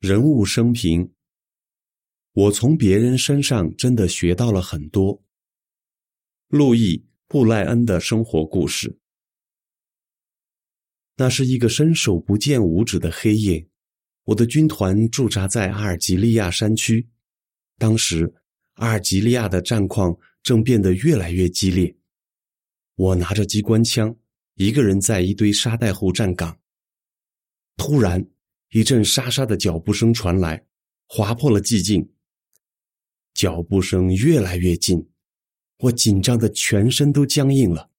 人物生平，我从别人身上真的学到了很多。路易·布莱恩的生活故事。那是一个伸手不见五指的黑夜，我的军团驻扎在阿尔及利亚山区。当时，阿尔及利亚的战况正变得越来越激烈。我拿着机关枪，一个人在一堆沙袋后站岗。突然，一阵沙沙的脚步声传来，划破了寂静。脚步声越来越近，我紧张的全身都僵硬了。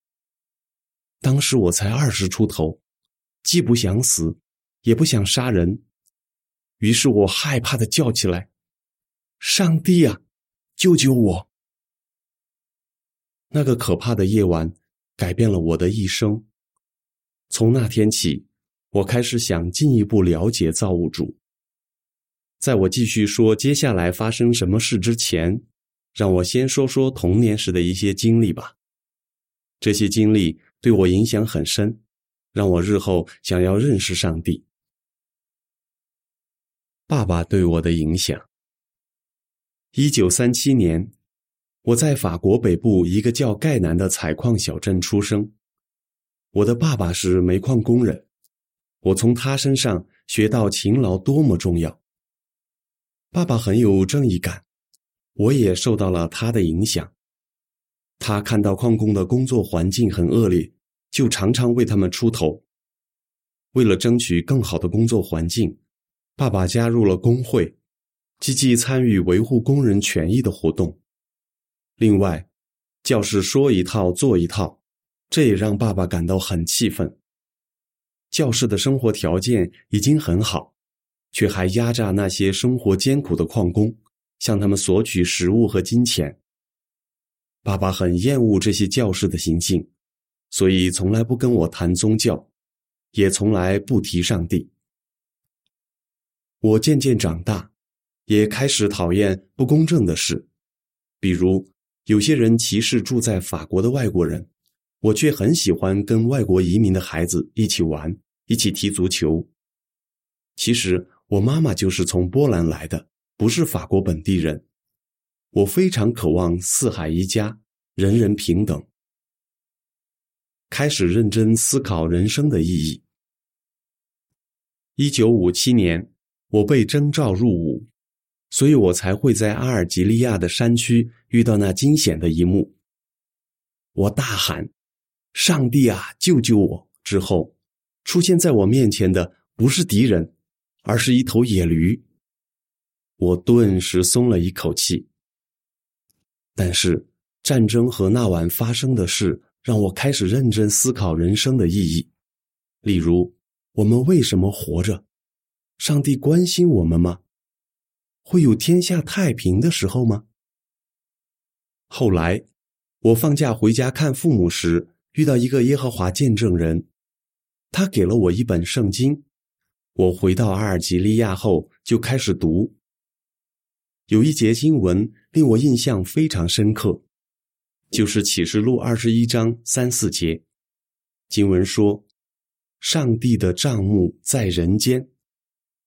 当时我才二十出头，既不想死，也不想杀人，于是我害怕的叫起来：“上帝啊，救救我！”那个可怕的夜晚改变了我的一生。从那天起。我开始想进一步了解造物主。在我继续说接下来发生什么事之前，让我先说说童年时的一些经历吧。这些经历对我影响很深，让我日后想要认识上帝。爸爸对我的影响。一九三七年，我在法国北部一个叫盖南的采矿小镇出生。我的爸爸是煤矿工人。我从他身上学到勤劳多么重要。爸爸很有正义感，我也受到了他的影响。他看到矿工的工作环境很恶劣，就常常为他们出头。为了争取更好的工作环境，爸爸加入了工会，积极参与维护工人权益的活动。另外，教师说一套做一套，这也让爸爸感到很气愤。教士的生活条件已经很好，却还压榨那些生活艰苦的矿工，向他们索取食物和金钱。爸爸很厌恶这些教士的行径，所以从来不跟我谈宗教，也从来不提上帝。我渐渐长大，也开始讨厌不公正的事，比如有些人歧视住在法国的外国人。我却很喜欢跟外国移民的孩子一起玩，一起踢足球。其实我妈妈就是从波兰来的，不是法国本地人。我非常渴望四海一家，人人平等。开始认真思考人生的意义。一九五七年，我被征召入伍，所以我才会在阿尔及利亚的山区遇到那惊险的一幕。我大喊。上帝啊，救救我！之后，出现在我面前的不是敌人，而是一头野驴。我顿时松了一口气。但是，战争和那晚发生的事让我开始认真思考人生的意义。例如，我们为什么活着？上帝关心我们吗？会有天下太平的时候吗？后来，我放假回家看父母时。遇到一个耶和华见证人，他给了我一本圣经。我回到阿尔及利亚后就开始读。有一节经文令我印象非常深刻，就是启示录二十一章三四节。经文说：“上帝的账目在人间，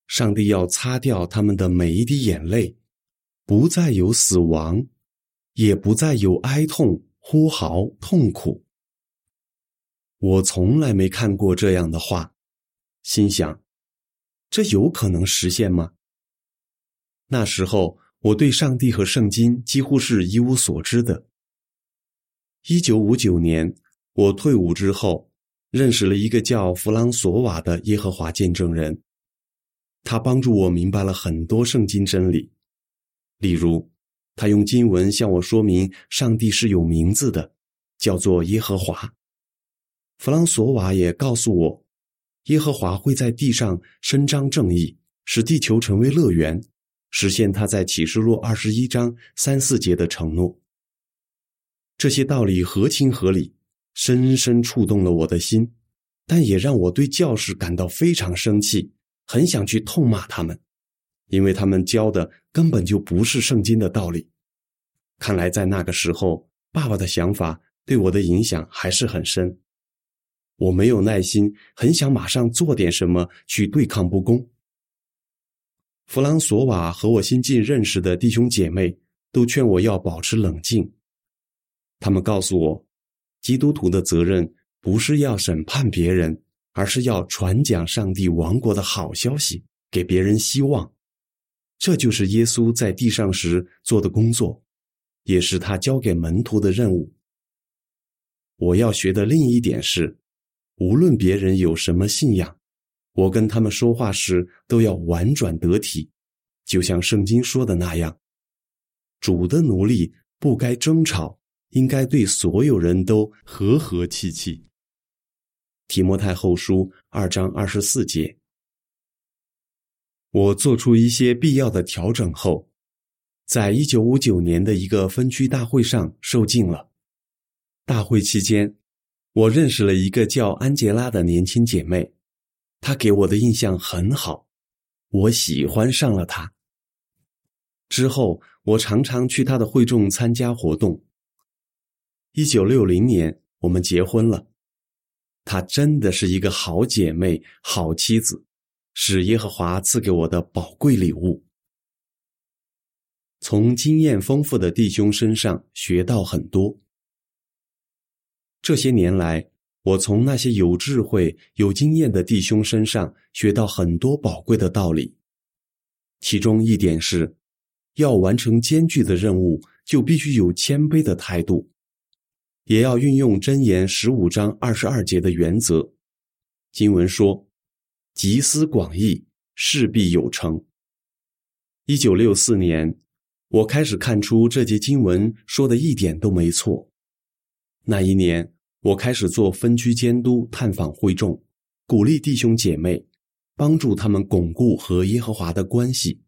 上帝要擦掉他们的每一滴眼泪，不再有死亡，也不再有哀痛、呼嚎、痛苦。”我从来没看过这样的话，心想：这有可能实现吗？那时候我对上帝和圣经几乎是一无所知的。一九五九年，我退伍之后，认识了一个叫弗朗索瓦的耶和华见证人，他帮助我明白了很多圣经真理，例如，他用经文向我说明上帝是有名字的，叫做耶和华。弗朗索瓦也告诉我，耶和华会在地上伸张正义，使地球成为乐园，实现他在启示录二十一章三四节的承诺。这些道理合情合理，深深触动了我的心，但也让我对教士感到非常生气，很想去痛骂他们，因为他们教的根本就不是圣经的道理。看来在那个时候，爸爸的想法对我的影响还是很深。我没有耐心，很想马上做点什么去对抗不公。弗朗索瓦和我新近认识的弟兄姐妹都劝我要保持冷静。他们告诉我，基督徒的责任不是要审判别人，而是要传讲上帝王国的好消息，给别人希望。这就是耶稣在地上时做的工作，也是他交给门徒的任务。我要学的另一点是，无论别人有什么信仰，我跟他们说话时都要婉转得体，就像圣经说的那样：“主的奴隶不该争吵，应该对所有人都和和气气。”提摩太后书二章二十四节。我做出一些必要的调整后，在一九五九年的一个分区大会上受尽了。大会期间，我认识了一个叫安杰拉的年轻姐妹，她给我的印象很好，我喜欢上了她。之后，我常常去她的会众参加活动。一九六零年，我们结婚了。她真的是一个好姐妹、好妻子，是耶和华赐给我的宝贵礼物。从经验丰富的弟兄身上学到很多。这些年来，我从那些有智慧、有经验的弟兄身上学到很多宝贵的道理。其中一点是，要完成艰巨的任务，就必须有谦卑的态度，也要运用箴言十五章二十二节的原则。经文说：“集思广益，事必有成。”一九六四年，我开始看出这节经文说的一点都没错。那一年。我开始做分区监督，探访会众，鼓励弟兄姐妹，帮助他们巩固和耶和华的关系。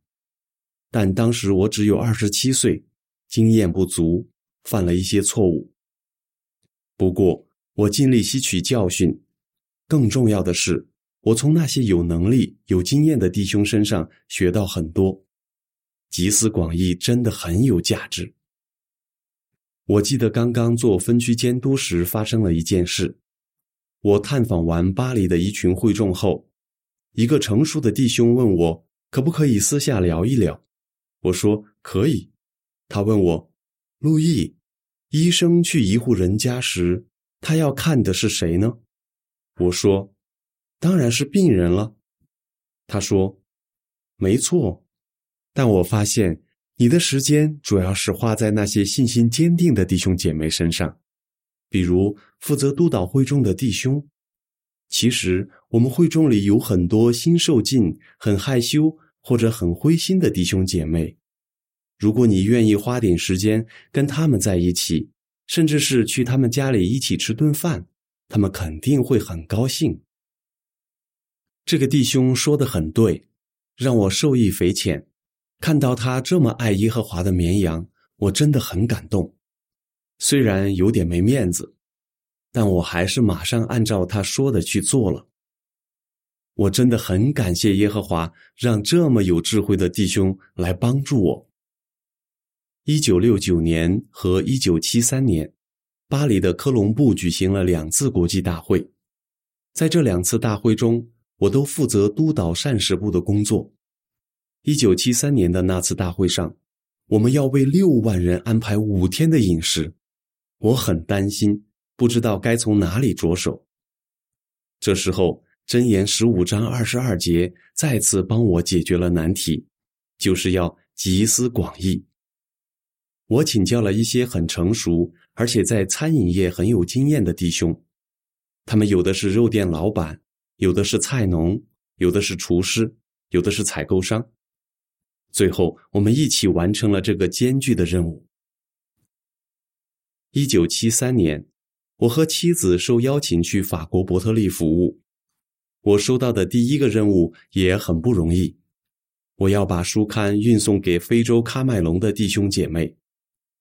但当时我只有二十七岁，经验不足，犯了一些错误。不过我尽力吸取教训。更重要的是，我从那些有能力、有经验的弟兄身上学到很多。集思广益真的很有价值。我记得刚刚做分区监督时发生了一件事。我探访完巴黎的一群会众后，一个成熟的弟兄问我可不可以私下聊一聊。我说可以。他问我：“路易，医生去一户人家时，他要看的是谁呢？”我说：“当然是病人了。”他说：“没错。”但我发现。你的时间主要是花在那些信心坚定的弟兄姐妹身上，比如负责督导会中的弟兄。其实我们会中里有很多新受尽、很害羞或者很灰心的弟兄姐妹。如果你愿意花点时间跟他们在一起，甚至是去他们家里一起吃顿饭，他们肯定会很高兴。这个弟兄说的很对，让我受益匪浅。看到他这么爱耶和华的绵羊，我真的很感动。虽然有点没面子，但我还是马上按照他说的去做了。我真的很感谢耶和华，让这么有智慧的弟兄来帮助我。一九六九年和一九七三年，巴黎的科隆布举行了两次国际大会，在这两次大会中，我都负责督导膳食部的工作。一九七三年的那次大会上，我们要为六万人安排五天的饮食，我很担心，不知道该从哪里着手。这时候，箴言十五章二十二节再次帮我解决了难题，就是要集思广益。我请教了一些很成熟，而且在餐饮业很有经验的弟兄，他们有的是肉店老板，有的是菜农，有的是厨师，有的是采购商。最后，我们一起完成了这个艰巨的任务。一九七三年，我和妻子受邀请去法国伯特利服务。我收到的第一个任务也很不容易，我要把书刊运送给非洲喀麦隆的弟兄姐妹，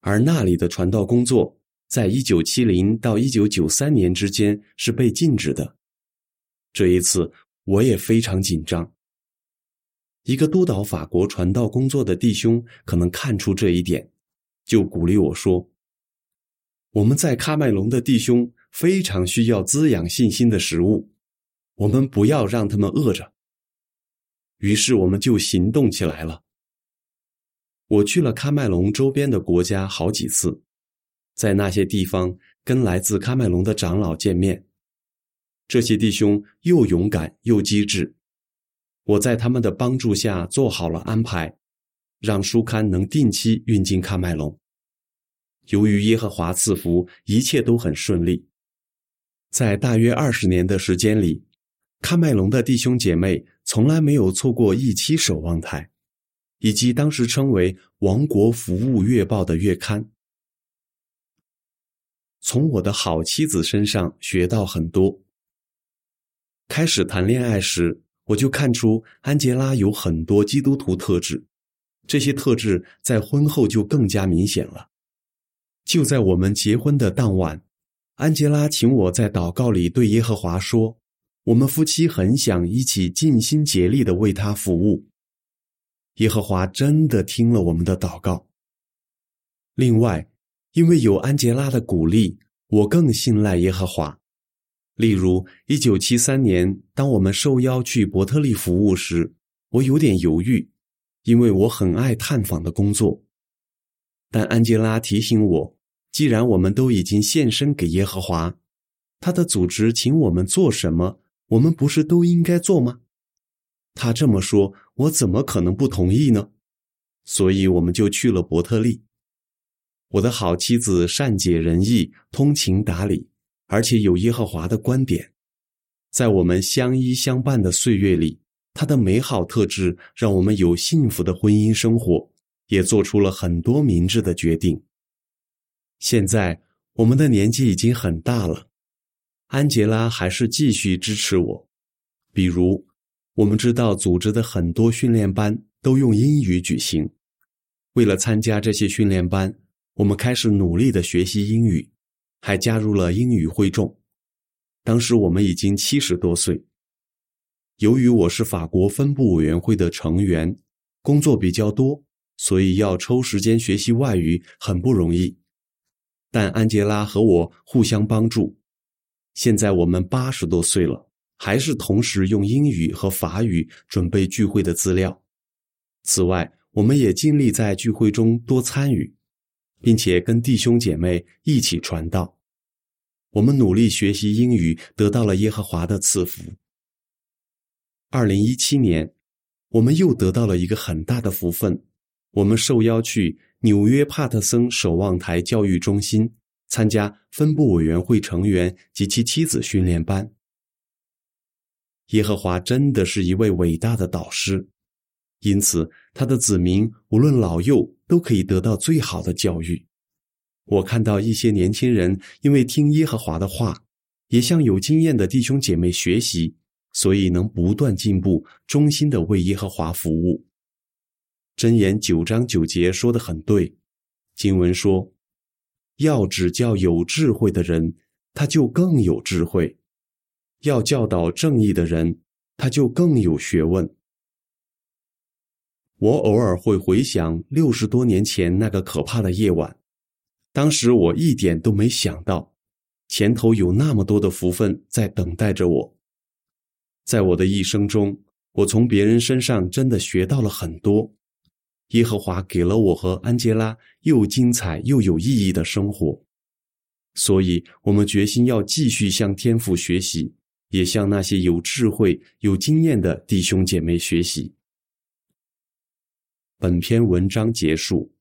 而那里的传道工作在一九七零到一九九三年之间是被禁止的。这一次，我也非常紧张。一个督导法国传道工作的弟兄可能看出这一点，就鼓励我说：“我们在喀麦隆的弟兄非常需要滋养信心的食物，我们不要让他们饿着。”于是我们就行动起来了。我去了喀麦隆周边的国家好几次，在那些地方跟来自喀麦隆的长老见面。这些弟兄又勇敢又机智，我在他们的帮助下做好了安排，让书刊能定期运进喀麦隆。由于耶和华赐福，一切都很顺利。在大约二十年的时间里，喀麦隆的弟兄姐妹从来没有错过一期守望台。以及当时称为《王国服务月报》的月刊，从我的好妻子身上学到很多。开始谈恋爱时，我就看出安杰拉有很多基督徒特质，这些特质在婚后就更加明显了。就在我们结婚的当晚，安杰拉请我在祷告里对耶和华说：“我们夫妻很想一起尽心竭力的为他服务。”耶和华真的听了我们的祷告。另外，因为有安杰拉的鼓励，我更信赖耶和华。例如，一九七三年，当我们受邀去伯特利服务时，我有点犹豫，因为我很爱探访的工作。但安吉拉提醒我，既然我们都已经献身给耶和华，他的组织请我们做什么，我们不是都应该做吗？他这么说，我怎么可能不同意呢？所以我们就去了伯特利。我的好妻子善解人意、通情达理，而且有耶和华的观点。在我们相依相伴的岁月里，他的美好特质让我们有幸福的婚姻生活，也做出了很多明智的决定。现在我们的年纪已经很大了，安杰拉还是继续支持我，比如。我们知道，组织的很多训练班都用英语举行。为了参加这些训练班，我们开始努力的学习英语，还加入了英语会众。当时我们已经七十多岁。由于我是法国分部委员会的成员，工作比较多，所以要抽时间学习外语很不容易。但安杰拉和我互相帮助。现在我们八十多岁了。还是同时用英语和法语准备聚会的资料。此外，我们也尽力在聚会中多参与，并且跟弟兄姐妹一起传道。我们努力学习英语，得到了耶和华的赐福。二零一七年，我们又得到了一个很大的福分，我们受邀去纽约帕特森守望台教育中心参加分部委员会成员及其妻子训练班。耶和华真的是一位伟大的导师，因此他的子民无论老幼都可以得到最好的教育。我看到一些年轻人因为听耶和华的话，也向有经验的弟兄姐妹学习，所以能不断进步，忠心的为耶和华服务。箴言九章九节说的很对，经文说：“要指教有智慧的人，他就更有智慧。”要教导正义的人，他就更有学问。我偶尔会回想六十多年前那个可怕的夜晚，当时我一点都没想到，前头有那么多的福分在等待着我。在我的一生中，我从别人身上真的学到了很多。耶和华给了我和安杰拉又精彩又有意义的生活，所以我们决心要继续向天父学习。也向那些有智慧、有经验的弟兄姐妹学习。本篇文章结束。